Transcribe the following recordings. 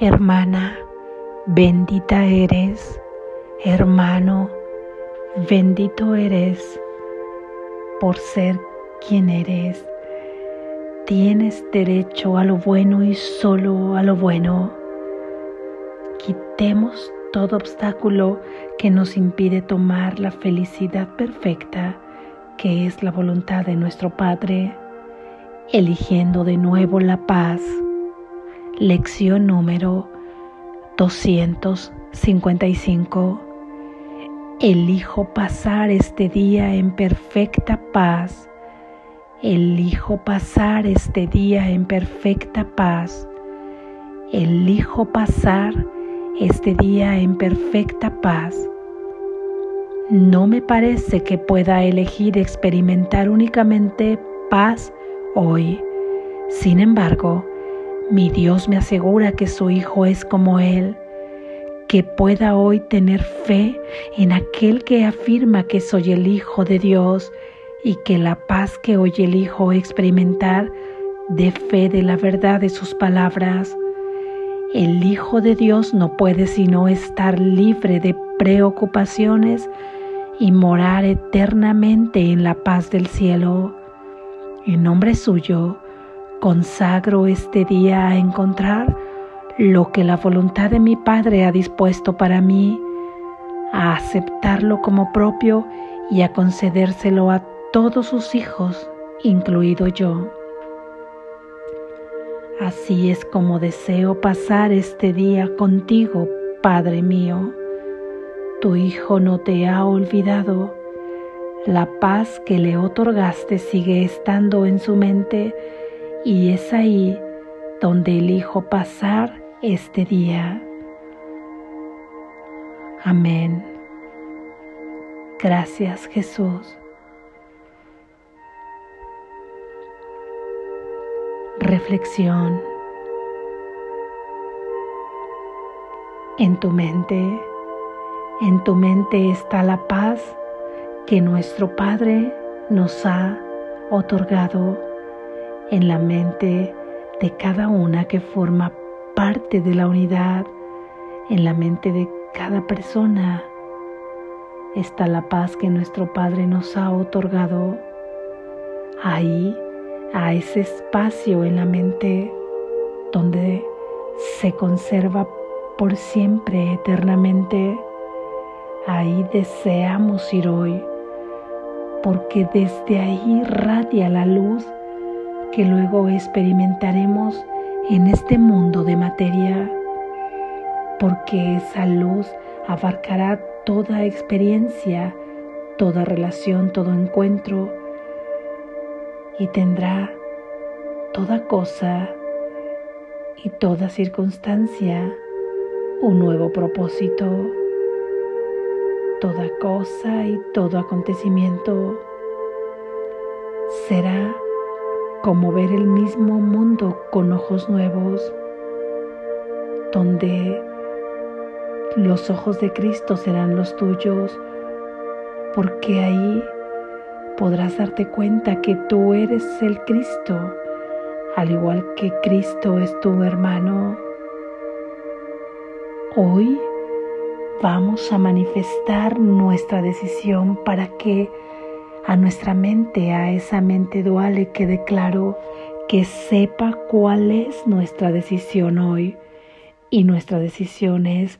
Hermana, bendita eres. Hermano, bendito eres por ser quien eres. Tienes derecho a lo bueno y solo a lo bueno. Quitemos todo obstáculo que nos impide tomar la felicidad perfecta que es la voluntad de nuestro Padre, eligiendo de nuevo la paz. Lección número 255. Elijo pasar este día en perfecta paz. Elijo pasar este día en perfecta paz. Elijo pasar este día en perfecta paz. No me parece que pueda elegir experimentar únicamente paz hoy. Sin embargo, mi Dios me asegura que su Hijo es como Él, que pueda hoy tener fe en aquel que afirma que soy el Hijo de Dios y que la paz que hoy elijo experimentar dé fe de la verdad de sus palabras. El Hijo de Dios no puede sino estar libre de preocupaciones y morar eternamente en la paz del cielo. En nombre suyo, consagro este día a encontrar lo que la voluntad de mi Padre ha dispuesto para mí, a aceptarlo como propio y a concedérselo a todos sus hijos, incluido yo. Así es como deseo pasar este día contigo, Padre mío. Tu Hijo no te ha olvidado. La paz que le otorgaste sigue estando en su mente y es ahí donde elijo pasar este día. Amén. Gracias Jesús. Reflexión. En tu mente, en tu mente está la paz que nuestro Padre nos ha otorgado en la mente de cada una que forma parte de la unidad, en la mente de cada persona está la paz que nuestro Padre nos ha otorgado. Ahí, a ese espacio en la mente donde se conserva por siempre, eternamente, ahí deseamos ir hoy, porque desde ahí radia la luz que luego experimentaremos en este mundo de materia, porque esa luz abarcará toda experiencia, toda relación, todo encuentro y tendrá toda cosa y toda circunstancia un nuevo propósito. Toda cosa y todo acontecimiento será como ver el mismo mundo con ojos nuevos, donde los ojos de Cristo serán los tuyos, porque ahí podrás darte cuenta que tú eres el Cristo, al igual que Cristo es tu hermano. Hoy vamos a manifestar nuestra decisión para que a nuestra mente, a esa mente dual que declaro que sepa cuál es nuestra decisión hoy. Y nuestra decisión es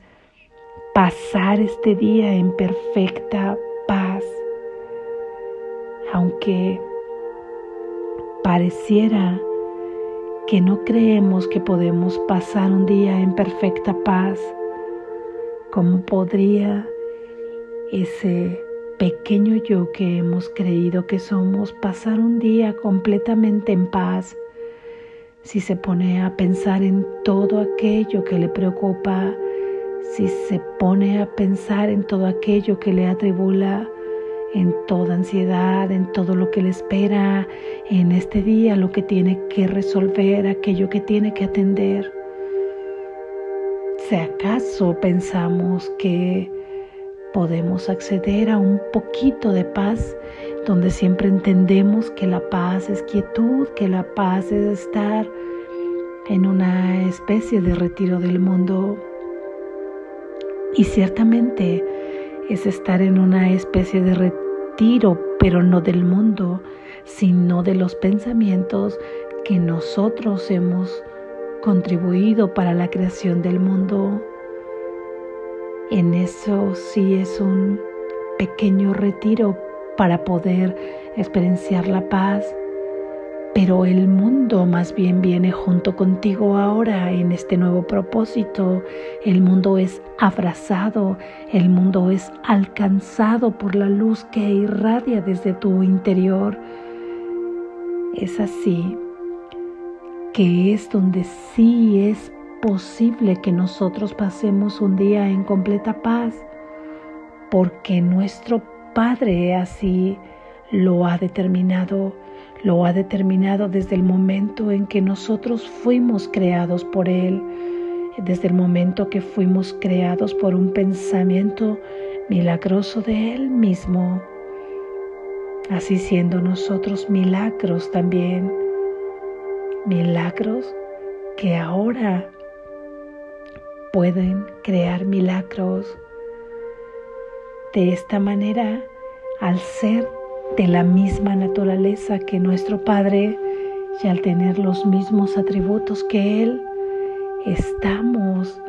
pasar este día en perfecta paz. Aunque pareciera que no creemos que podemos pasar un día en perfecta paz, ¿cómo podría ese pequeño yo que hemos creído que somos pasar un día completamente en paz si se pone a pensar en todo aquello que le preocupa, si se pone a pensar en todo aquello que le atribula, en toda ansiedad, en todo lo que le espera, en este día lo que tiene que resolver, aquello que tiene que atender. Si acaso pensamos que podemos acceder a un poquito de paz donde siempre entendemos que la paz es quietud, que la paz es estar en una especie de retiro del mundo. Y ciertamente es estar en una especie de retiro, pero no del mundo, sino de los pensamientos que nosotros hemos contribuido para la creación del mundo. En eso sí es un pequeño retiro para poder experienciar la paz, pero el mundo más bien viene junto contigo ahora en este nuevo propósito. El mundo es abrazado, el mundo es alcanzado por la luz que irradia desde tu interior. Es así que es donde sí es posible que nosotros pasemos un día en completa paz, porque nuestro Padre así lo ha determinado, lo ha determinado desde el momento en que nosotros fuimos creados por Él, desde el momento que fuimos creados por un pensamiento milagroso de Él mismo, así siendo nosotros milagros también, milagros que ahora pueden crear milagros. De esta manera, al ser de la misma naturaleza que nuestro Padre y al tener los mismos atributos que Él, estamos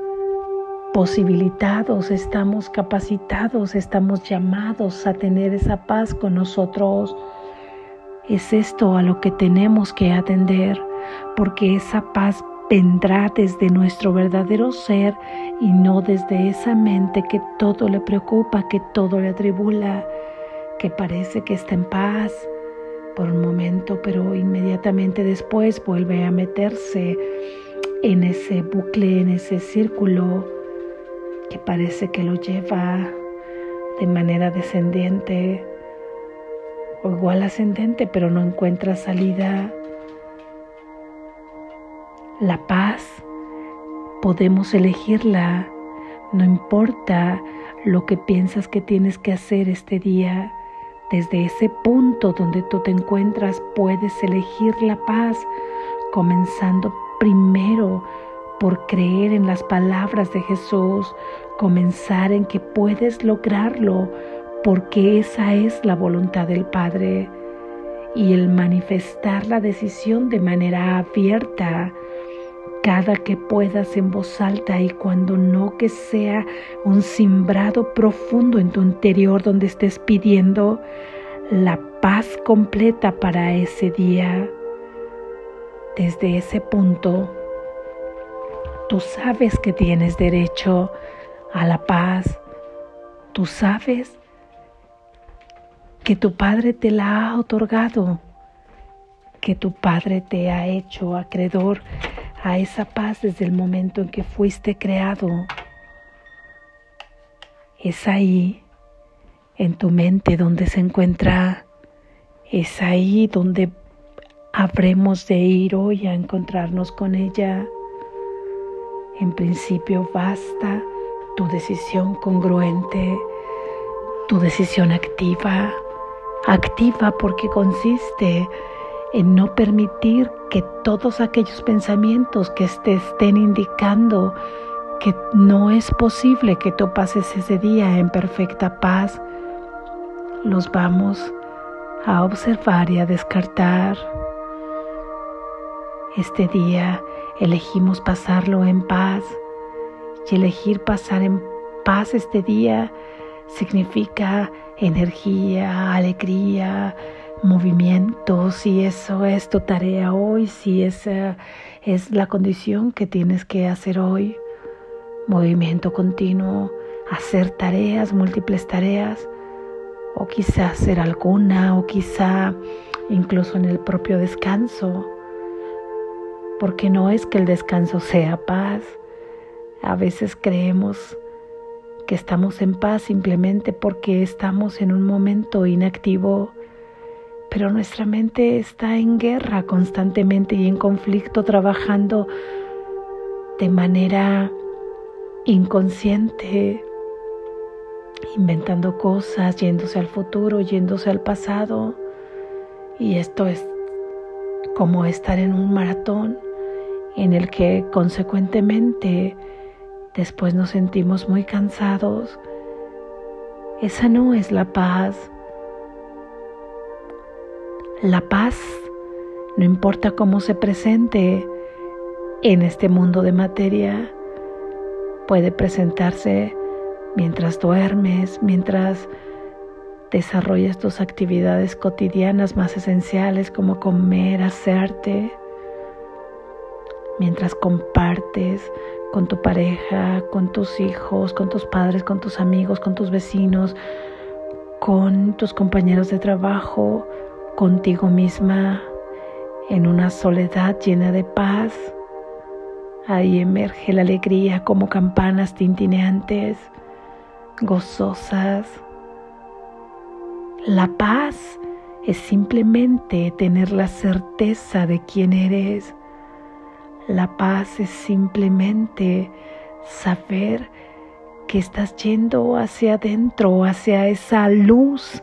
posibilitados, estamos capacitados, estamos llamados a tener esa paz con nosotros. Es esto a lo que tenemos que atender, porque esa paz vendrá desde nuestro verdadero ser y no desde esa mente que todo le preocupa, que todo le atribula que parece que está en paz por un momento, pero inmediatamente después vuelve a meterse en ese bucle, en ese círculo que parece que lo lleva de manera descendiente o igual ascendente, pero no encuentra salida. La paz podemos elegirla, no importa lo que piensas que tienes que hacer este día desde ese punto donde tú te encuentras puedes elegir la paz, comenzando primero por creer en las palabras de Jesús, comenzar en que puedes lograrlo, porque esa es la voluntad del Padre. Y el manifestar la decisión de manera abierta, cada que puedas en voz alta y cuando no que sea un simbrado profundo en tu interior donde estés pidiendo la paz completa para ese día. Desde ese punto, tú sabes que tienes derecho a la paz. Tú sabes que tu Padre te la ha otorgado, que tu Padre te ha hecho acreedor a esa paz desde el momento en que fuiste creado. Es ahí, en tu mente, donde se encuentra, es ahí donde habremos de ir hoy a encontrarnos con ella. En principio basta tu decisión congruente, tu decisión activa, activa porque consiste en no permitir que todos aquellos pensamientos que te estén indicando que no es posible que tú pases ese día en perfecta paz, los vamos a observar y a descartar. Este día elegimos pasarlo en paz y elegir pasar en paz este día significa energía, alegría, movimiento, si eso es tu tarea hoy, si esa es la condición que tienes que hacer hoy. Movimiento continuo, hacer tareas, múltiples tareas, o quizá hacer alguna, o quizá incluso en el propio descanso, porque no es que el descanso sea paz. A veces creemos que estamos en paz simplemente porque estamos en un momento inactivo pero nuestra mente está en guerra constantemente y en conflicto, trabajando de manera inconsciente, inventando cosas, yéndose al futuro, yéndose al pasado. Y esto es como estar en un maratón en el que consecuentemente después nos sentimos muy cansados. Esa no es la paz. La paz, no importa cómo se presente en este mundo de materia, puede presentarse mientras duermes, mientras desarrollas tus actividades cotidianas más esenciales como comer, hacerte, mientras compartes con tu pareja, con tus hijos, con tus padres, con tus amigos, con tus vecinos, con tus compañeros de trabajo, contigo misma, en una soledad llena de paz. Ahí emerge la alegría como campanas tintineantes, gozosas. La paz es simplemente tener la certeza de quién eres la paz es simplemente saber que estás yendo hacia adentro, hacia esa luz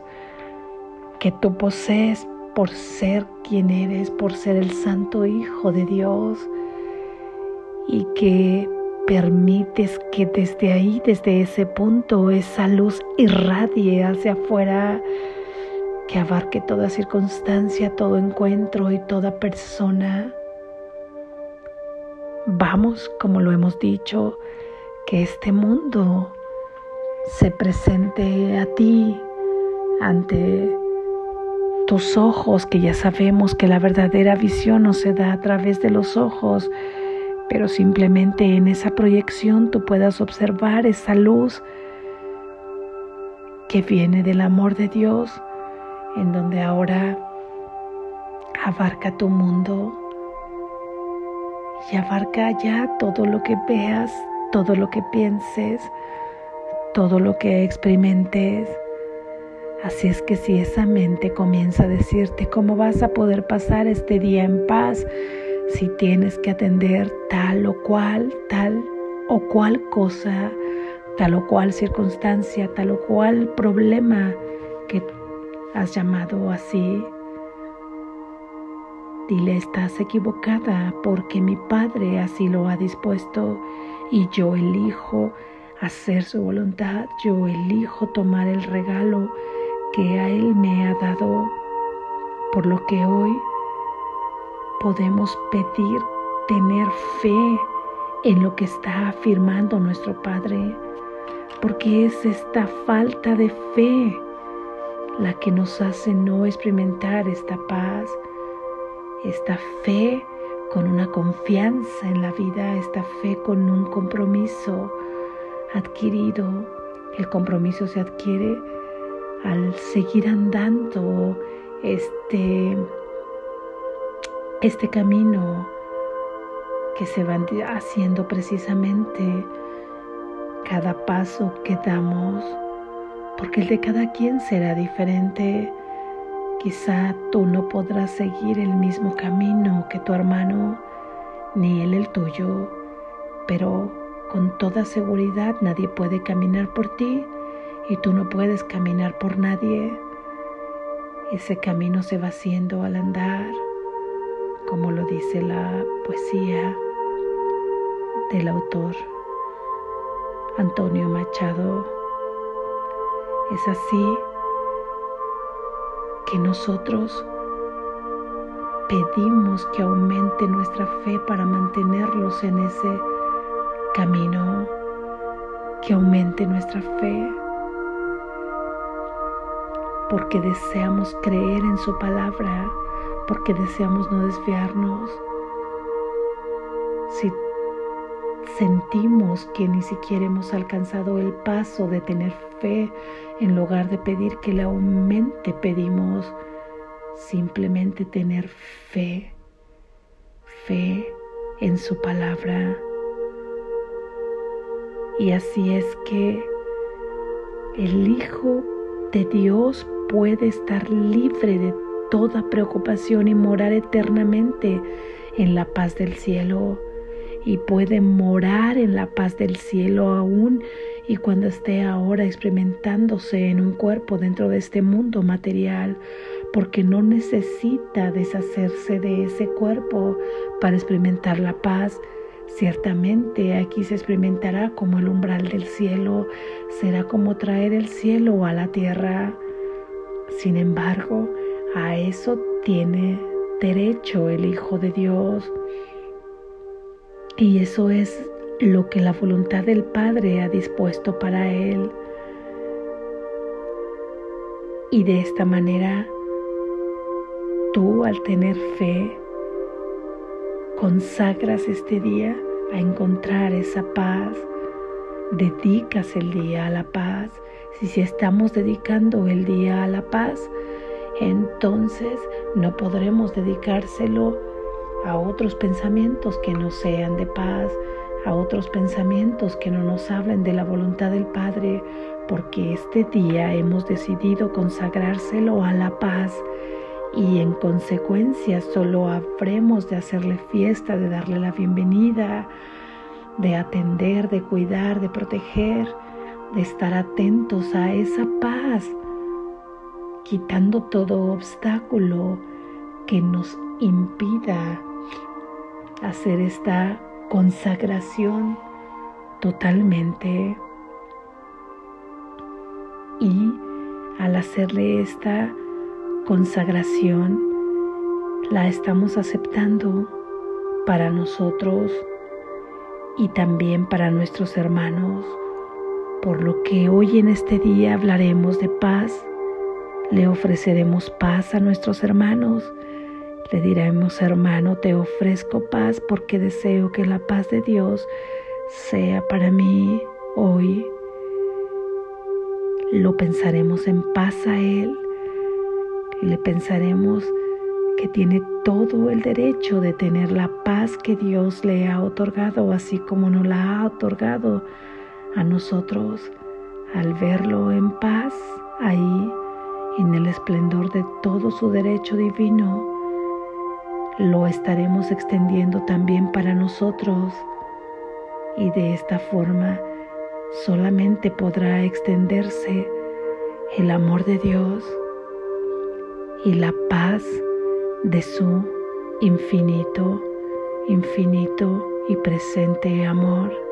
que tú posees por ser quien eres, por ser el Santo Hijo de Dios y que permites que desde ahí, desde ese punto, esa luz irradie hacia afuera, que abarque toda circunstancia, todo encuentro y toda persona. Vamos, como lo hemos dicho, que este mundo se presente a ti ante tus ojos, que ya sabemos que la verdadera visión no se da a través de los ojos, pero simplemente en esa proyección tú puedas observar esa luz que viene del amor de Dios, en donde ahora abarca tu mundo y abarca ya todo lo que veas, todo lo que pienses, todo lo que experimentes. Así es que si esa mente comienza a decirte cómo vas a poder pasar este día en paz, si tienes que atender tal o cual, tal o cual cosa, tal o cual circunstancia, tal o cual problema que has llamado así, Dile, estás equivocada porque mi Padre así lo ha dispuesto y yo elijo hacer su voluntad, yo elijo tomar el regalo que a Él me ha dado, por lo que hoy podemos pedir tener fe en lo que está afirmando nuestro Padre, porque es esta falta de fe la que nos hace no experimentar esta paz esta fe con una confianza en la vida, esta fe con un compromiso adquirido. El compromiso se adquiere al seguir andando este, este camino que se va haciendo precisamente cada paso que damos, porque el de cada quien será diferente. Quizá tú no podrás seguir el mismo camino que tu hermano, ni él el tuyo, pero con toda seguridad nadie puede caminar por ti y tú no puedes caminar por nadie. Ese camino se va haciendo al andar, como lo dice la poesía del autor Antonio Machado. Es así que nosotros pedimos que aumente nuestra fe para mantenerlos en ese camino, que aumente nuestra fe, porque deseamos creer en su palabra, porque deseamos no desviarnos. Si sentimos que ni siquiera hemos alcanzado el paso de tener fe, en lugar de pedir que le aumente, pedimos simplemente tener fe, fe en su palabra. Y así es que el Hijo de Dios puede estar libre de toda preocupación y morar eternamente en la paz del cielo y puede morar en la paz del cielo aún y cuando esté ahora experimentándose en un cuerpo dentro de este mundo material, porque no necesita deshacerse de ese cuerpo para experimentar la paz. Ciertamente aquí se experimentará como el umbral del cielo, será como traer el cielo a la tierra. Sin embargo, a eso tiene derecho el Hijo de Dios. Y eso es lo que la voluntad del Padre ha dispuesto para él. Y de esta manera, tú al tener fe, consagras este día a encontrar esa paz, dedicas el día a la paz. Si, si estamos dedicando el día a la paz, entonces no podremos dedicárselo a otros pensamientos que no sean de paz, a otros pensamientos que no nos hablen de la voluntad del Padre, porque este día hemos decidido consagrárselo a la paz y en consecuencia solo habremos de hacerle fiesta, de darle la bienvenida, de atender, de cuidar, de proteger, de estar atentos a esa paz, quitando todo obstáculo que nos impida hacer esta consagración totalmente. Y al hacerle esta consagración, la estamos aceptando para nosotros y también para nuestros hermanos, por lo que hoy en este día hablaremos de paz, le ofreceremos paz a nuestros hermanos le diremos, hermano, te ofrezco paz porque deseo que la paz de Dios sea para mí hoy. Lo pensaremos en paz a Él. Le pensaremos que tiene todo el derecho de tener la paz que Dios le ha otorgado, así como nos la ha otorgado a nosotros al verlo en paz ahí, en el esplendor de todo su derecho divino lo estaremos extendiendo también para nosotros y de esta forma solamente podrá extenderse el amor de Dios y la paz de su infinito, infinito y presente amor.